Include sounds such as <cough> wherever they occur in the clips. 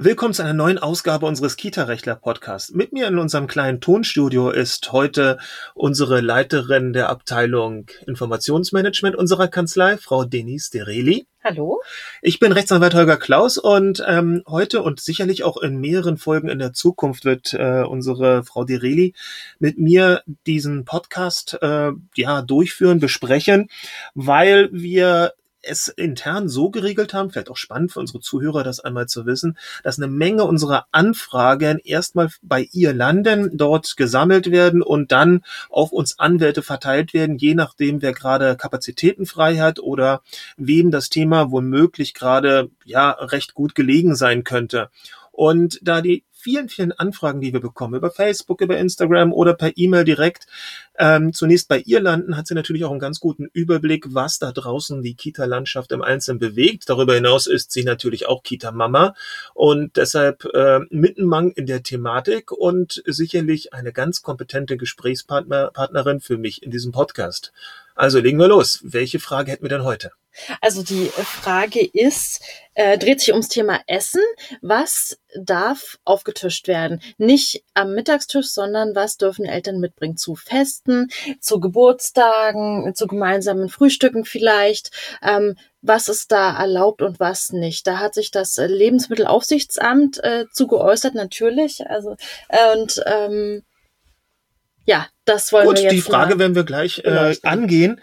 Willkommen zu einer neuen Ausgabe unseres Kita-Rechtler-Podcasts. Mit mir in unserem kleinen Tonstudio ist heute unsere Leiterin der Abteilung Informationsmanagement unserer Kanzlei, Frau Denise Dereli. Hallo. Ich bin Rechtsanwalt Holger Klaus und ähm, heute und sicherlich auch in mehreren Folgen in der Zukunft wird äh, unsere Frau Dereli mit mir diesen Podcast äh, ja durchführen, besprechen, weil wir es intern so geregelt haben, vielleicht auch spannend für unsere Zuhörer, das einmal zu wissen, dass eine Menge unserer Anfragen erstmal bei ihr landen, dort gesammelt werden und dann auf uns Anwälte verteilt werden, je nachdem, wer gerade Kapazitäten frei hat oder wem das Thema womöglich gerade ja recht gut gelegen sein könnte. Und da die vielen, vielen Anfragen, die wir bekommen, über Facebook, über Instagram oder per E-Mail direkt, ähm, zunächst bei ihr landen, hat sie natürlich auch einen ganz guten Überblick, was da draußen die Kita-Landschaft im Einzelnen bewegt. Darüber hinaus ist sie natürlich auch Kita-Mama und deshalb äh, mittenmang in der Thematik und sicherlich eine ganz kompetente Gesprächspartnerin für mich in diesem Podcast. Also legen wir los. Welche Frage hätten wir denn heute? Also die Frage ist, äh, dreht sich ums Thema Essen. Was darf aufgetischt werden? Nicht am Mittagstisch, sondern was dürfen Eltern mitbringen zu Festen, zu Geburtstagen, zu gemeinsamen Frühstücken vielleicht? Ähm, was ist da erlaubt und was nicht? Da hat sich das Lebensmittelaufsichtsamt äh, zu geäußert, natürlich. Also äh, und ähm, ja, das wollen Gut, wir jetzt die Frage werden wir gleich äh, angehen.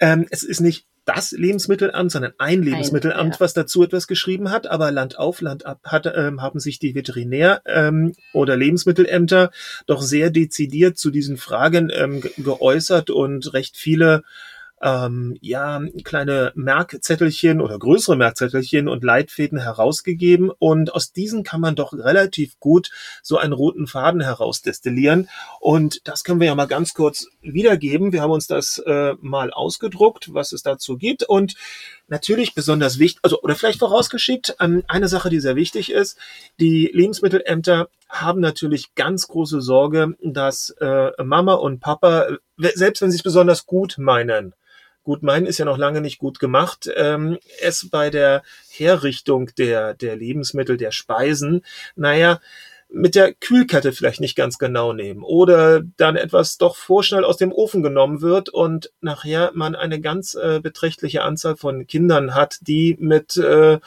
Ähm, es ist nicht das Lebensmittelamt, sondern ein Lebensmittelamt, ein, ja. was dazu etwas geschrieben hat. Aber Land auf, Land ab hat, ähm, haben sich die Veterinär- ähm, oder Lebensmittelämter doch sehr dezidiert zu diesen Fragen ähm, geäußert und recht viele ähm, ja, kleine Merkzettelchen oder größere Merkzettelchen und Leitfäden herausgegeben. Und aus diesen kann man doch relativ gut so einen roten Faden herausdestillieren. Und das können wir ja mal ganz kurz wiedergeben. Wir haben uns das äh, mal ausgedruckt, was es dazu gibt. Und natürlich besonders wichtig, also oder vielleicht vorausgeschickt, ähm, eine Sache, die sehr wichtig ist, die Lebensmittelämter haben natürlich ganz große Sorge, dass äh, Mama und Papa, selbst wenn sie es besonders gut meinen, gut meinen ist ja noch lange nicht gut gemacht, ähm, es bei der Herrichtung der, der Lebensmittel, der Speisen, naja, mit der Kühlkette vielleicht nicht ganz genau nehmen oder dann etwas doch vorschnell aus dem Ofen genommen wird und nachher man eine ganz äh, beträchtliche Anzahl von Kindern hat, die mit äh,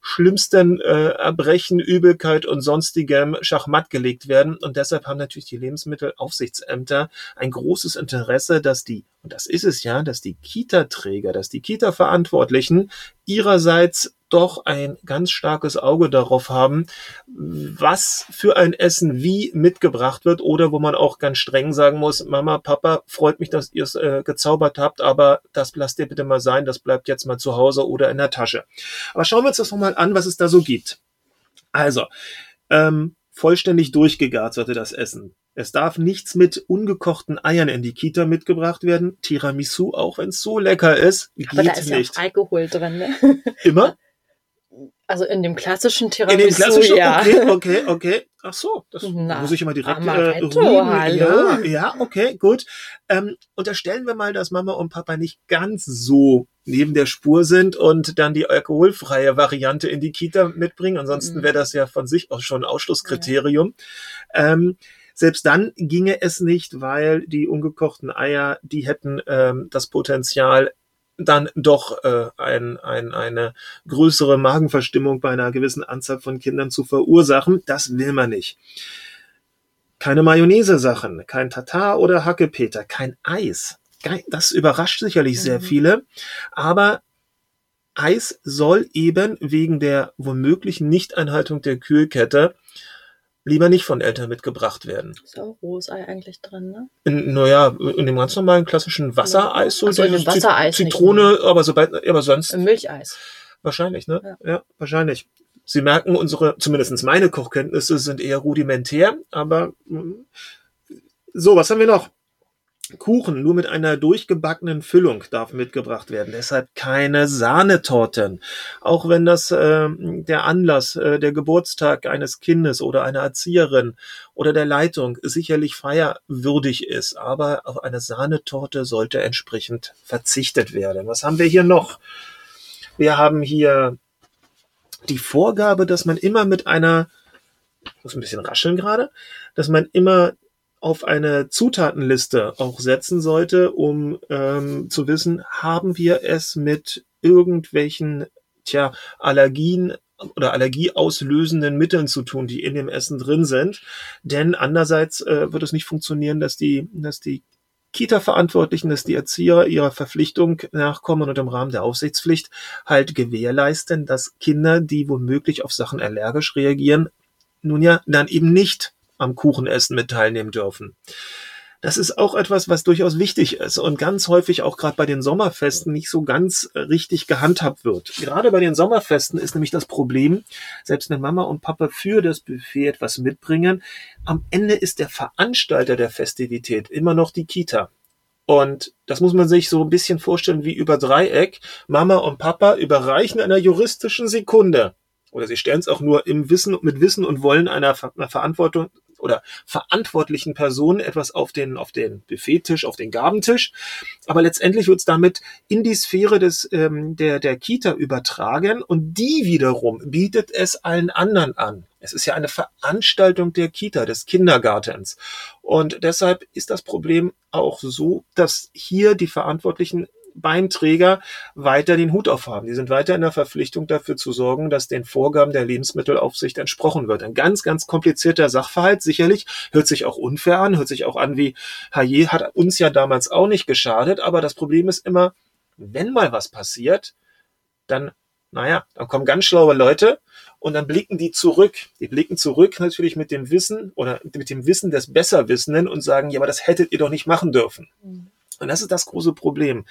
schlimmsten äh, Erbrechen, Übelkeit und sonstigem Schachmatt gelegt werden. Und deshalb haben natürlich die Lebensmittelaufsichtsämter ein großes Interesse, dass die, und das ist es ja, dass die Kita-Träger, dass die Kita-Verantwortlichen ihrerseits doch ein ganz starkes Auge darauf haben, was für ein Essen wie mitgebracht wird oder wo man auch ganz streng sagen muss, Mama, Papa, freut mich, dass ihr es äh, gezaubert habt, aber das lasst ihr bitte mal sein, das bleibt jetzt mal zu Hause oder in der Tasche. Aber schauen wir uns das nochmal an, was es da so gibt. Also, ähm, vollständig durchgegart sollte das Essen. Es darf nichts mit ungekochten Eiern in die Kita mitgebracht werden. Tiramisu, auch wenn es so lecker ist, geht Aber da ist nicht. Ja Alkohol drin, ne? Immer? <laughs> Also in dem klassischen Tiramisu, in dem klassischen, ja. Okay, okay, okay. Ach so, das <laughs> Na, muss ich immer direkt äh, Amaretto, rühmen. hallo. Ja, ja, okay, gut. Ähm, unterstellen wir mal, dass Mama und Papa nicht ganz so neben der Spur sind und dann die alkoholfreie Variante in die Kita mitbringen. Ansonsten Mhm. wäre das ja von sich aus schon ein Ausschlusskriterium. Ähm, selbst dann ginge es nicht, weil die ungekochten Eier, die hätten ähm, das Potenzial, dann doch äh, ein, ein, eine größere Magenverstimmung bei einer gewissen Anzahl von Kindern zu verursachen. Das will man nicht. Keine Mayonnaise-Sachen, kein Tatar oder Hackepeter, kein Eis. Das überrascht sicherlich sehr Mhm. viele, aber Eis soll eben wegen der womöglichen Nichteinhaltung der Kühlkette lieber nicht von Eltern mitgebracht werden. Ist auch Rosei eigentlich drin, ne? In, naja, in dem ganz normalen klassischen Wassereis, so so, in dem Wassereis nicht, Zitrone, aber sobald, aber sonst Im Milcheis. wahrscheinlich, ne? Ja. Ja, wahrscheinlich. Sie merken, unsere, zumindest meine Kochkenntnisse sind eher rudimentär, aber mm. so, was haben wir noch? Kuchen nur mit einer durchgebackenen Füllung darf mitgebracht werden. Deshalb keine Sahnetorten. Auch wenn das äh, der Anlass, äh, der Geburtstag eines Kindes oder einer Erzieherin oder der Leitung sicherlich feierwürdig ist. Aber auf eine Sahnetorte sollte entsprechend verzichtet werden. Was haben wir hier noch? Wir haben hier die Vorgabe, dass man immer mit einer, muss ein bisschen rascheln gerade, dass man immer auf eine Zutatenliste auch setzen sollte, um ähm, zu wissen, haben wir es mit irgendwelchen tja, Allergien oder allergieauslösenden Mitteln zu tun, die in dem Essen drin sind. Denn andererseits äh, wird es nicht funktionieren, dass die, dass die Kita-Verantwortlichen, dass die Erzieher ihrer Verpflichtung nachkommen und im Rahmen der Aufsichtspflicht halt gewährleisten, dass Kinder, die womöglich auf Sachen allergisch reagieren, nun ja dann eben nicht am Kuchenessen mit teilnehmen dürfen. Das ist auch etwas, was durchaus wichtig ist und ganz häufig auch gerade bei den Sommerfesten nicht so ganz richtig gehandhabt wird. Gerade bei den Sommerfesten ist nämlich das Problem, selbst wenn Mama und Papa für das Buffet etwas mitbringen, am Ende ist der Veranstalter der Festivität immer noch die Kita. Und das muss man sich so ein bisschen vorstellen wie über Dreieck. Mama und Papa überreichen einer juristischen Sekunde oder sie stellen es auch nur im Wissen, mit Wissen und Wollen einer, einer Verantwortung oder verantwortlichen Person etwas auf den, auf den Buffettisch, auf den Gabentisch. Aber letztendlich wird es damit in die Sphäre des, ähm, der, der Kita übertragen und die wiederum bietet es allen anderen an. Es ist ja eine Veranstaltung der Kita, des Kindergartens. Und deshalb ist das Problem auch so, dass hier die Verantwortlichen beim Träger weiter den Hut aufhaben. Die sind weiter in der Verpflichtung dafür zu sorgen, dass den Vorgaben der Lebensmittelaufsicht entsprochen wird. Ein ganz, ganz komplizierter Sachverhalt. Sicherlich hört sich auch unfair an, hört sich auch an wie, Haye hat uns ja damals auch nicht geschadet. Aber das Problem ist immer, wenn mal was passiert, dann naja, dann kommen ganz schlaue Leute und dann blicken die zurück. Die blicken zurück natürlich mit dem Wissen oder mit dem Wissen des Besserwissenden und sagen, ja, aber das hättet ihr doch nicht machen dürfen. Mhm. Und das ist das große Problem.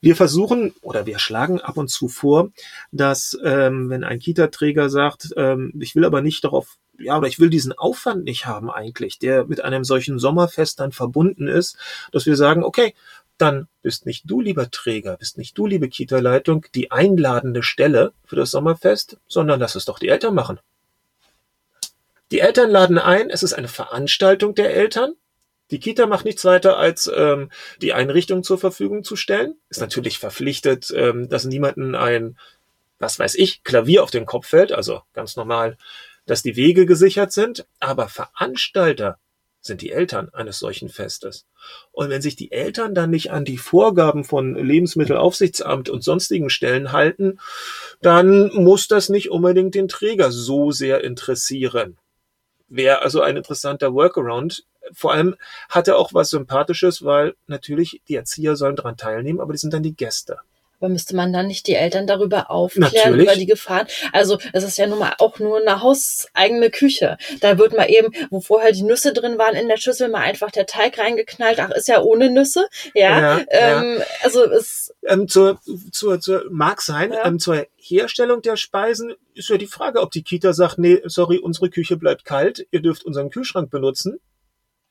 Wir versuchen oder wir schlagen ab und zu vor, dass ähm, wenn ein Kita-Träger sagt, ähm, ich will aber nicht darauf, ja, oder ich will diesen Aufwand nicht haben eigentlich, der mit einem solchen Sommerfest dann verbunden ist, dass wir sagen, okay, dann bist nicht du, lieber Träger, bist nicht du, liebe Kita-Leitung, die einladende Stelle für das Sommerfest, sondern lass es doch die Eltern machen. Die Eltern laden ein, es ist eine Veranstaltung der Eltern, die Kita macht nichts weiter, als ähm, die Einrichtung zur Verfügung zu stellen. Ist natürlich verpflichtet, ähm, dass niemanden ein, was weiß ich, Klavier auf den Kopf fällt, also ganz normal, dass die Wege gesichert sind. Aber Veranstalter sind die Eltern eines solchen Festes. Und wenn sich die Eltern dann nicht an die Vorgaben von Lebensmittelaufsichtsamt und sonstigen Stellen halten, dann muss das nicht unbedingt den Träger so sehr interessieren. Wäre also ein interessanter Workaround, vor allem hat er auch was Sympathisches, weil natürlich die Erzieher sollen daran teilnehmen, aber die sind dann die Gäste. Aber müsste man dann nicht die Eltern darüber aufklären, Natürlich. über die Gefahren? Also es ist ja nun mal auch nur eine hauseigene Küche. Da wird mal eben, wo vorher die Nüsse drin waren in der Schüssel, mal einfach der Teig reingeknallt. Ach, ist ja ohne Nüsse. Ja, ja, ähm, ja. also es... Ähm, zur, zur, zur, mag sein, ja. ähm, zur Herstellung der Speisen ist ja die Frage, ob die Kita sagt, nee, sorry, unsere Küche bleibt kalt, ihr dürft unseren Kühlschrank benutzen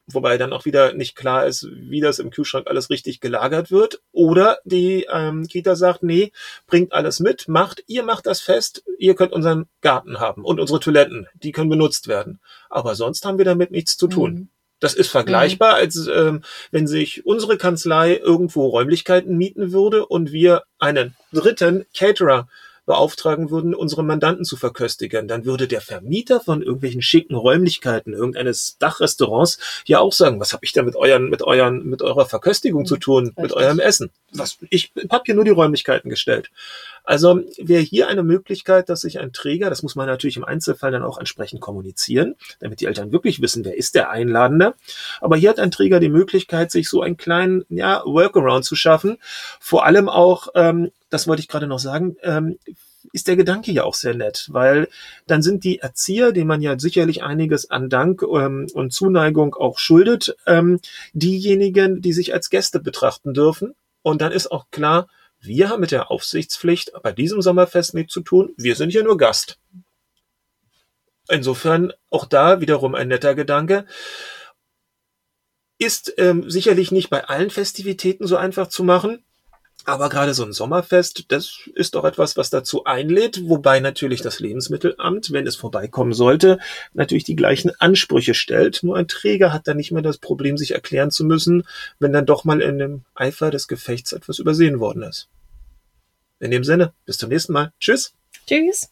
wobei dann auch wieder nicht klar ist, wie das im Kühlschrank alles richtig gelagert wird. Oder die ähm, Kita sagt, nee, bringt alles mit, macht, ihr macht das fest, ihr könnt unseren Garten haben und unsere Toiletten, die können benutzt werden. Aber sonst haben wir damit nichts zu tun. Mhm. Das ist vergleichbar, mhm. als ähm, wenn sich unsere Kanzlei irgendwo Räumlichkeiten mieten würde und wir einen dritten Caterer beauftragen würden, unsere Mandanten zu verköstigen, dann würde der Vermieter von irgendwelchen schicken Räumlichkeiten, irgendeines Dachrestaurants, ja auch sagen, was habe ich da mit euren, mit euren, mit eurer Verköstigung zu tun, Richtig. mit eurem Essen? Was, ich habe hier nur die Räumlichkeiten gestellt. Also wäre hier eine Möglichkeit, dass sich ein Träger, das muss man natürlich im Einzelfall dann auch entsprechend kommunizieren, damit die Eltern wirklich wissen, wer ist der Einladende. Aber hier hat ein Träger die Möglichkeit, sich so einen kleinen ja, Workaround zu schaffen. Vor allem auch, ähm, das wollte ich gerade noch sagen, ähm, ist der Gedanke ja auch sehr nett, weil dann sind die Erzieher, denen man ja sicherlich einiges an Dank ähm, und Zuneigung auch schuldet, ähm, diejenigen, die sich als Gäste betrachten dürfen. Und dann ist auch klar, wir haben mit der Aufsichtspflicht bei diesem Sommerfest nichts zu tun. Wir sind hier nur Gast. Insofern auch da wiederum ein netter Gedanke. Ist ähm, sicherlich nicht bei allen Festivitäten so einfach zu machen. Aber gerade so ein Sommerfest, das ist doch etwas, was dazu einlädt, wobei natürlich das Lebensmittelamt, wenn es vorbeikommen sollte, natürlich die gleichen Ansprüche stellt. Nur ein Träger hat dann nicht mehr das Problem, sich erklären zu müssen, wenn dann doch mal in dem Eifer des Gefechts etwas übersehen worden ist. In dem Sinne, bis zum nächsten Mal. Tschüss. Tschüss.